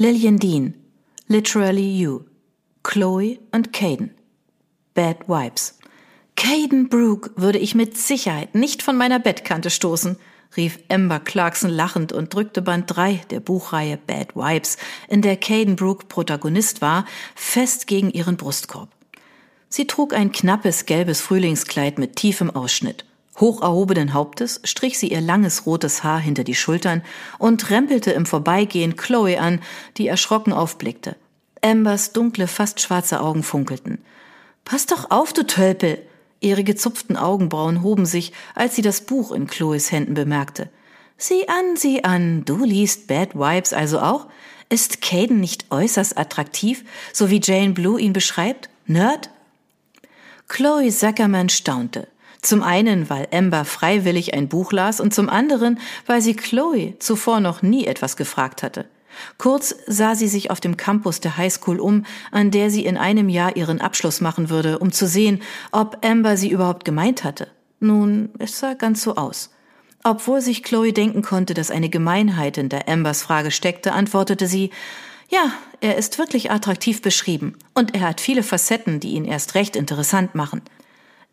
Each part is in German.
Lillian Dean, Literally You, Chloe und Caden. Bad Vibes. Caden Brooke würde ich mit Sicherheit nicht von meiner Bettkante stoßen, rief Amber Clarkson lachend und drückte Band 3 der Buchreihe Bad Vibes, in der Caden Brooke Protagonist war, fest gegen ihren Brustkorb. Sie trug ein knappes gelbes Frühlingskleid mit tiefem Ausschnitt. Hoch erhobenen Hauptes strich sie ihr langes rotes Haar hinter die Schultern und rempelte im Vorbeigehen Chloe an, die erschrocken aufblickte. Ambers dunkle, fast schwarze Augen funkelten. Pass doch auf, du Tölpel! Ihre gezupften Augenbrauen hoben sich, als sie das Buch in Chloes Händen bemerkte. Sieh an, sieh an, du liest Bad Vibes also auch? Ist Caden nicht äußerst attraktiv, so wie Jane Blue ihn beschreibt? Nerd? Chloe Zuckerman staunte. Zum einen, weil Amber freiwillig ein Buch las und zum anderen, weil sie Chloe zuvor noch nie etwas gefragt hatte. Kurz sah sie sich auf dem Campus der Highschool um, an der sie in einem Jahr ihren Abschluss machen würde, um zu sehen, ob Amber sie überhaupt gemeint hatte. Nun, es sah ganz so aus. Obwohl sich Chloe denken konnte, dass eine Gemeinheit in der Ambers Frage steckte, antwortete sie, ja, er ist wirklich attraktiv beschrieben und er hat viele Facetten, die ihn erst recht interessant machen.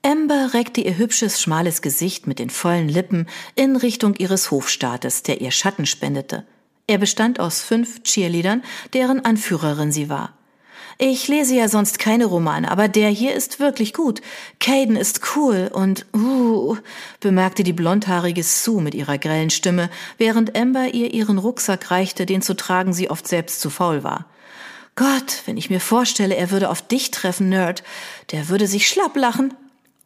Amber reckte ihr hübsches, schmales Gesicht mit den vollen Lippen in Richtung ihres Hofstaates, der ihr Schatten spendete. Er bestand aus fünf Cheerleadern, deren Anführerin sie war. Ich lese ja sonst keine Romane, aber der hier ist wirklich gut. Caden ist cool und uh, bemerkte die blondhaarige Sue mit ihrer grellen Stimme, während Amber ihr ihren Rucksack reichte, den zu tragen sie oft selbst zu faul war. Gott, wenn ich mir vorstelle, er würde auf dich treffen, Nerd, der würde sich schlapp lachen.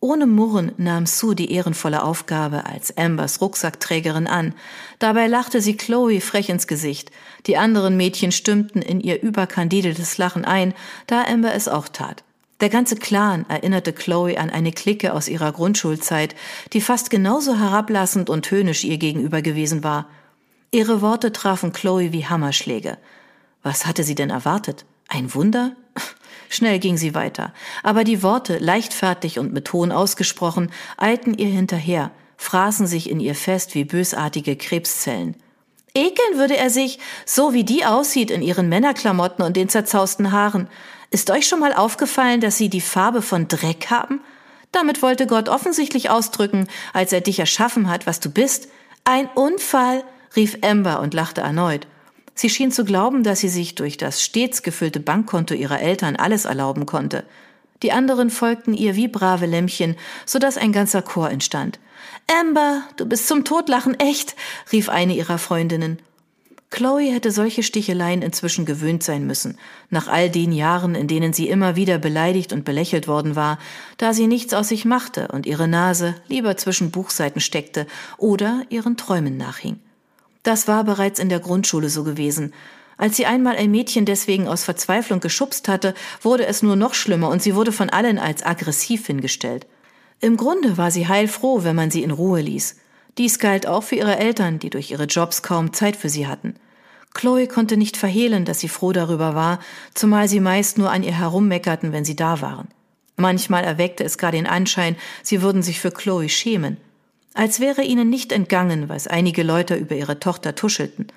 Ohne Murren nahm Sue die ehrenvolle Aufgabe als Ambers Rucksackträgerin an. Dabei lachte sie Chloe frech ins Gesicht. Die anderen Mädchen stimmten in ihr überkandideltes Lachen ein, da Amber es auch tat. Der ganze Clan erinnerte Chloe an eine Clique aus ihrer Grundschulzeit, die fast genauso herablassend und höhnisch ihr gegenüber gewesen war. Ihre Worte trafen Chloe wie Hammerschläge. Was hatte sie denn erwartet? Ein Wunder? Schnell ging sie weiter, aber die Worte, leichtfertig und mit Ton ausgesprochen, eilten ihr hinterher, fraßen sich in ihr fest wie bösartige Krebszellen. Ekeln würde er sich, so wie die aussieht in ihren Männerklamotten und den zerzausten Haaren. Ist euch schon mal aufgefallen, dass sie die Farbe von Dreck haben? Damit wollte Gott offensichtlich ausdrücken, als er dich erschaffen hat, was du bist. Ein Unfall, rief Amber und lachte erneut. Sie schien zu glauben, dass sie sich durch das stets gefüllte Bankkonto ihrer Eltern alles erlauben konnte. Die anderen folgten ihr wie brave Lämmchen, so dass ein ganzer Chor entstand. Amber, du bist zum Totlachen echt, rief eine ihrer Freundinnen. Chloe hätte solche Sticheleien inzwischen gewöhnt sein müssen, nach all den Jahren, in denen sie immer wieder beleidigt und belächelt worden war, da sie nichts aus sich machte und ihre Nase lieber zwischen Buchseiten steckte oder ihren Träumen nachhing. Das war bereits in der Grundschule so gewesen. Als sie einmal ein Mädchen deswegen aus Verzweiflung geschubst hatte, wurde es nur noch schlimmer und sie wurde von allen als aggressiv hingestellt. Im Grunde war sie heilfroh, wenn man sie in Ruhe ließ. Dies galt auch für ihre Eltern, die durch ihre Jobs kaum Zeit für sie hatten. Chloe konnte nicht verhehlen, dass sie froh darüber war, zumal sie meist nur an ihr herummeckerten, wenn sie da waren. Manchmal erweckte es gar den Anschein, sie würden sich für Chloe schämen als wäre ihnen nicht entgangen, was einige Leute über ihre Tochter tuschelten.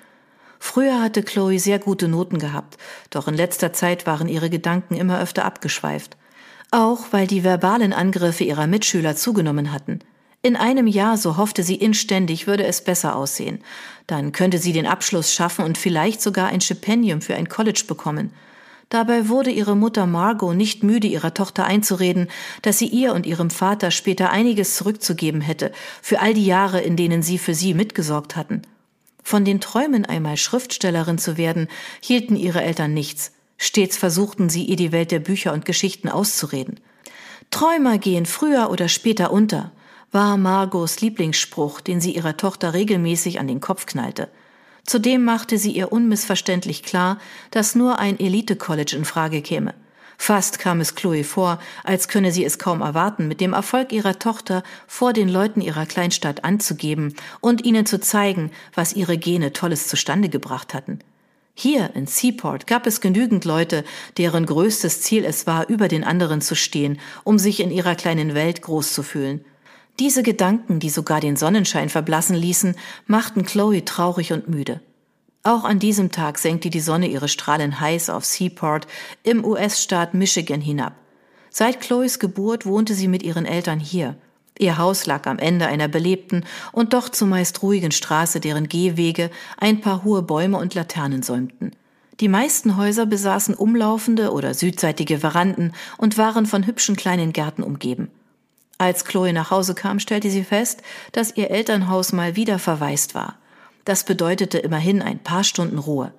Früher hatte Chloe sehr gute Noten gehabt, doch in letzter Zeit waren ihre Gedanken immer öfter abgeschweift. Auch weil die verbalen Angriffe ihrer Mitschüler zugenommen hatten. In einem Jahr, so hoffte sie inständig, würde es besser aussehen. Dann könnte sie den Abschluss schaffen und vielleicht sogar ein Stipendium für ein College bekommen. Dabei wurde ihre Mutter Margot nicht müde, ihrer Tochter einzureden, dass sie ihr und ihrem Vater später einiges zurückzugeben hätte, für all die Jahre, in denen sie für sie mitgesorgt hatten. Von den Träumen, einmal Schriftstellerin zu werden, hielten ihre Eltern nichts. Stets versuchten sie, ihr die Welt der Bücher und Geschichten auszureden. Träumer gehen früher oder später unter, war Margos Lieblingsspruch, den sie ihrer Tochter regelmäßig an den Kopf knallte. Zudem machte sie ihr unmissverständlich klar, dass nur ein Elite-College in Frage käme. Fast kam es Chloe vor, als könne sie es kaum erwarten, mit dem Erfolg ihrer Tochter vor den Leuten ihrer Kleinstadt anzugeben und ihnen zu zeigen, was ihre Gene Tolles zustande gebracht hatten. Hier in Seaport gab es genügend Leute, deren größtes Ziel es war, über den anderen zu stehen, um sich in ihrer kleinen Welt groß zu fühlen. Diese Gedanken, die sogar den Sonnenschein verblassen ließen, machten Chloe traurig und müde. Auch an diesem Tag senkte die Sonne ihre Strahlen heiß auf Seaport im US-Staat Michigan hinab. Seit Chloes Geburt wohnte sie mit ihren Eltern hier. Ihr Haus lag am Ende einer belebten und doch zumeist ruhigen Straße, deren Gehwege ein paar hohe Bäume und Laternen säumten. Die meisten Häuser besaßen umlaufende oder südseitige Veranden und waren von hübschen kleinen Gärten umgeben. Als Chloe nach Hause kam, stellte sie fest, dass ihr Elternhaus mal wieder verwaist war. Das bedeutete immerhin ein paar Stunden Ruhe.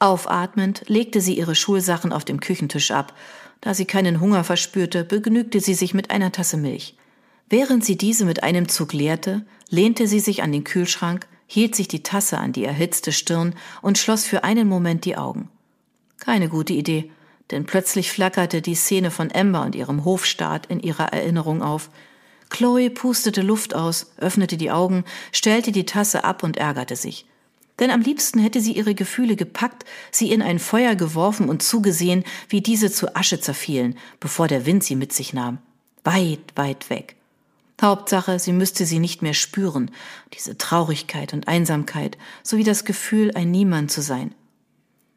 Aufatmend legte sie ihre Schulsachen auf dem Küchentisch ab. Da sie keinen Hunger verspürte, begnügte sie sich mit einer Tasse Milch. Während sie diese mit einem Zug leerte, lehnte sie sich an den Kühlschrank, hielt sich die Tasse an die erhitzte Stirn und schloss für einen Moment die Augen. Keine gute Idee, denn plötzlich flackerte die Szene von Amber und ihrem Hofstaat in ihrer Erinnerung auf, Chloe pustete Luft aus, öffnete die Augen, stellte die Tasse ab und ärgerte sich. Denn am liebsten hätte sie ihre Gefühle gepackt, sie in ein Feuer geworfen und zugesehen, wie diese zu Asche zerfielen, bevor der Wind sie mit sich nahm. Weit, weit weg. Hauptsache, sie müsste sie nicht mehr spüren, diese Traurigkeit und Einsamkeit, sowie das Gefühl, ein Niemand zu sein.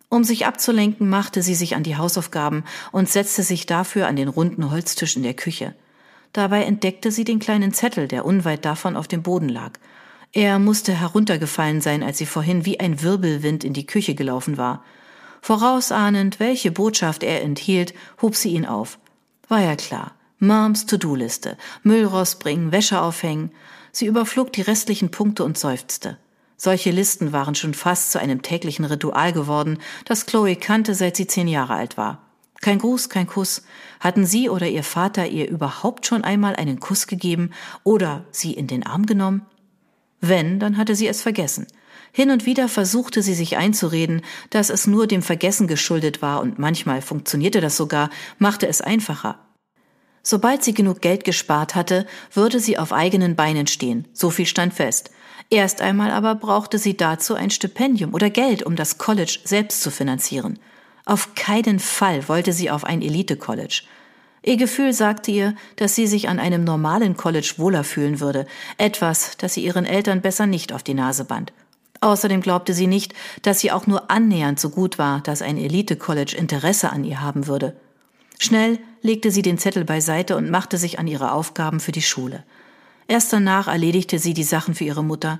Um sich abzulenken, machte sie sich an die Hausaufgaben und setzte sich dafür an den runden Holztisch in der Küche. Dabei entdeckte sie den kleinen Zettel, der unweit davon auf dem Boden lag. Er musste heruntergefallen sein, als sie vorhin wie ein Wirbelwind in die Küche gelaufen war. Vorausahnend, welche Botschaft er enthielt, hob sie ihn auf. War ja klar. Moms To-Do-Liste. Müll rausbringen, Wäsche aufhängen. Sie überflog die restlichen Punkte und seufzte. Solche Listen waren schon fast zu einem täglichen Ritual geworden, das Chloe kannte, seit sie zehn Jahre alt war. Kein Gruß, kein Kuss. Hatten Sie oder Ihr Vater ihr überhaupt schon einmal einen Kuss gegeben oder sie in den Arm genommen? Wenn, dann hatte sie es vergessen. Hin und wieder versuchte sie sich einzureden, dass es nur dem Vergessen geschuldet war und manchmal funktionierte das sogar, machte es einfacher. Sobald sie genug Geld gespart hatte, würde sie auf eigenen Beinen stehen, so viel stand fest. Erst einmal aber brauchte sie dazu ein Stipendium oder Geld, um das College selbst zu finanzieren. Auf keinen Fall wollte sie auf ein Elite-College. Ihr Gefühl sagte ihr, dass sie sich an einem normalen College wohler fühlen würde, etwas, das sie ihren Eltern besser nicht auf die Nase band. Außerdem glaubte sie nicht, dass sie auch nur annähernd so gut war, dass ein Elite-College Interesse an ihr haben würde. Schnell legte sie den Zettel beiseite und machte sich an ihre Aufgaben für die Schule. Erst danach erledigte sie die Sachen für ihre Mutter.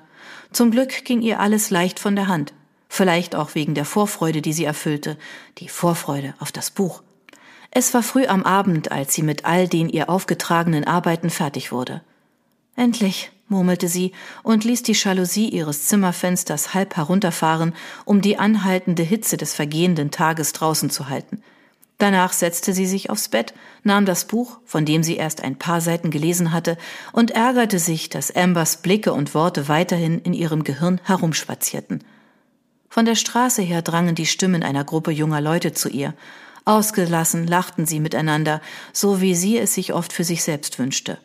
Zum Glück ging ihr alles leicht von der Hand vielleicht auch wegen der Vorfreude, die sie erfüllte, die Vorfreude auf das Buch. Es war früh am Abend, als sie mit all den ihr aufgetragenen Arbeiten fertig wurde. Endlich, murmelte sie und ließ die Jalousie ihres Zimmerfensters halb herunterfahren, um die anhaltende Hitze des vergehenden Tages draußen zu halten. Danach setzte sie sich aufs Bett, nahm das Buch, von dem sie erst ein paar Seiten gelesen hatte, und ärgerte sich, dass Ambers Blicke und Worte weiterhin in ihrem Gehirn herumspazierten. Von der Straße her drangen die Stimmen einer Gruppe junger Leute zu ihr. Ausgelassen lachten sie miteinander, so wie sie es sich oft für sich selbst wünschte.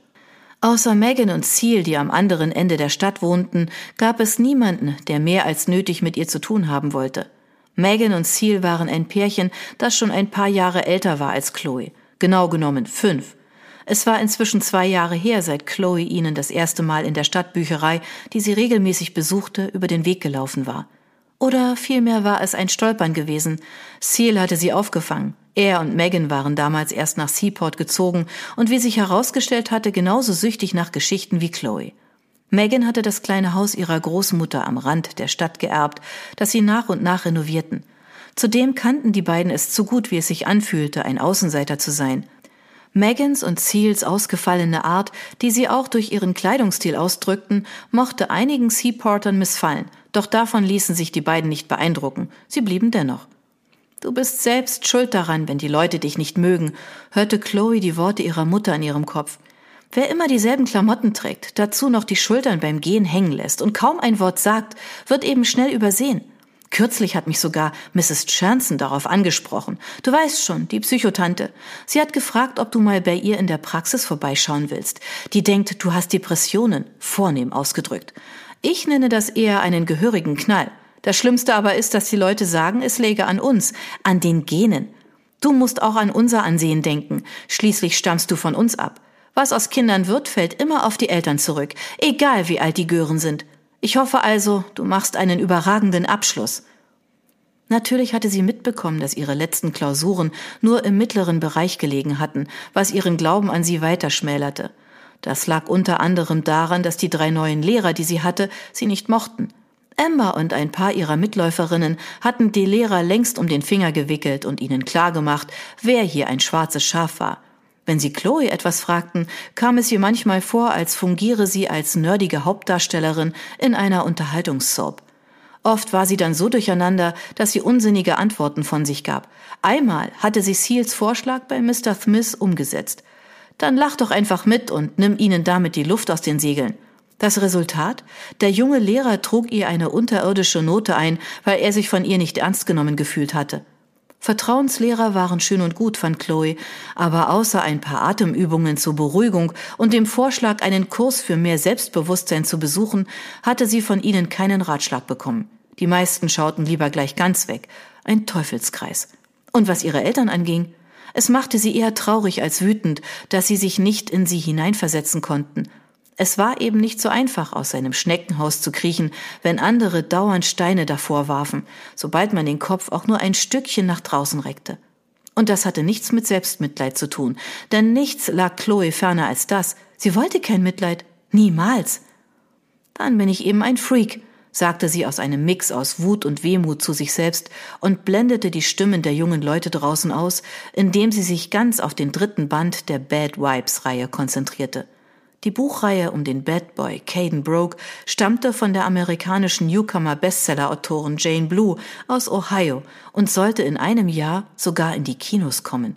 Außer Megan und Seal, die am anderen Ende der Stadt wohnten, gab es niemanden, der mehr als nötig mit ihr zu tun haben wollte. Megan und Seal waren ein Pärchen, das schon ein paar Jahre älter war als Chloe. Genau genommen fünf. Es war inzwischen zwei Jahre her, seit Chloe ihnen das erste Mal in der Stadtbücherei, die sie regelmäßig besuchte, über den Weg gelaufen war. Oder vielmehr war es ein Stolpern gewesen. Seal hatte sie aufgefangen. Er und Megan waren damals erst nach Seaport gezogen und wie sich herausgestellt hatte, genauso süchtig nach Geschichten wie Chloe. Megan hatte das kleine Haus ihrer Großmutter am Rand der Stadt geerbt, das sie nach und nach renovierten. Zudem kannten die beiden es zu gut, wie es sich anfühlte, ein Außenseiter zu sein. Megans und Seals ausgefallene Art, die sie auch durch ihren Kleidungsstil ausdrückten, mochte einigen Seaportern missfallen, doch davon ließen sich die beiden nicht beeindrucken. Sie blieben dennoch. Du bist selbst schuld daran, wenn die Leute dich nicht mögen, hörte Chloe die Worte ihrer Mutter in ihrem Kopf. Wer immer dieselben Klamotten trägt, dazu noch die Schultern beim Gehen hängen lässt und kaum ein Wort sagt, wird eben schnell übersehen. Kürzlich hat mich sogar Mrs. Chanson darauf angesprochen. Du weißt schon, die Psychotante. Sie hat gefragt, ob du mal bei ihr in der Praxis vorbeischauen willst. Die denkt, du hast Depressionen, vornehm ausgedrückt. Ich nenne das eher einen gehörigen Knall. Das Schlimmste aber ist, dass die Leute sagen, es läge an uns, an den Genen. Du musst auch an unser Ansehen denken. Schließlich stammst du von uns ab. Was aus Kindern wird, fällt immer auf die Eltern zurück, egal wie alt die Gören sind. Ich hoffe also, du machst einen überragenden Abschluss. Natürlich hatte sie mitbekommen, dass ihre letzten Klausuren nur im mittleren Bereich gelegen hatten, was ihren Glauben an sie weiter schmälerte. Das lag unter anderem daran, dass die drei neuen Lehrer, die sie hatte, sie nicht mochten. Emma und ein paar ihrer Mitläuferinnen hatten die Lehrer längst um den Finger gewickelt und ihnen klargemacht, wer hier ein schwarzes Schaf war. Wenn sie Chloe etwas fragten, kam es ihr manchmal vor, als fungiere sie als nerdige Hauptdarstellerin in einer Unterhaltungssoap. Oft war sie dann so durcheinander, dass sie unsinnige Antworten von sich gab. Einmal hatte sie Seals Vorschlag bei Mr. Smith umgesetzt. Dann lach doch einfach mit und nimm ihnen damit die Luft aus den Segeln. Das Resultat? Der junge Lehrer trug ihr eine unterirdische Note ein, weil er sich von ihr nicht ernst genommen gefühlt hatte. Vertrauenslehrer waren schön und gut, fand Chloe, aber außer ein paar Atemübungen zur Beruhigung und dem Vorschlag, einen Kurs für mehr Selbstbewusstsein zu besuchen, hatte sie von ihnen keinen Ratschlag bekommen. Die meisten schauten lieber gleich ganz weg. Ein Teufelskreis. Und was ihre Eltern anging, es machte sie eher traurig als wütend, dass sie sich nicht in sie hineinversetzen konnten. Es war eben nicht so einfach, aus seinem Schneckenhaus zu kriechen, wenn andere dauernd Steine davor warfen, sobald man den Kopf auch nur ein Stückchen nach draußen reckte. Und das hatte nichts mit Selbstmitleid zu tun, denn nichts lag Chloe ferner als das. Sie wollte kein Mitleid. Niemals. Dann bin ich eben ein Freak, sagte sie aus einem Mix aus Wut und Wehmut zu sich selbst und blendete die Stimmen der jungen Leute draußen aus, indem sie sich ganz auf den dritten Band der Bad Wipes Reihe konzentrierte. Die Buchreihe um den Bad Boy Caden Broke stammte von der amerikanischen Newcomer-Bestseller-Autorin Jane Blue aus Ohio und sollte in einem Jahr sogar in die Kinos kommen.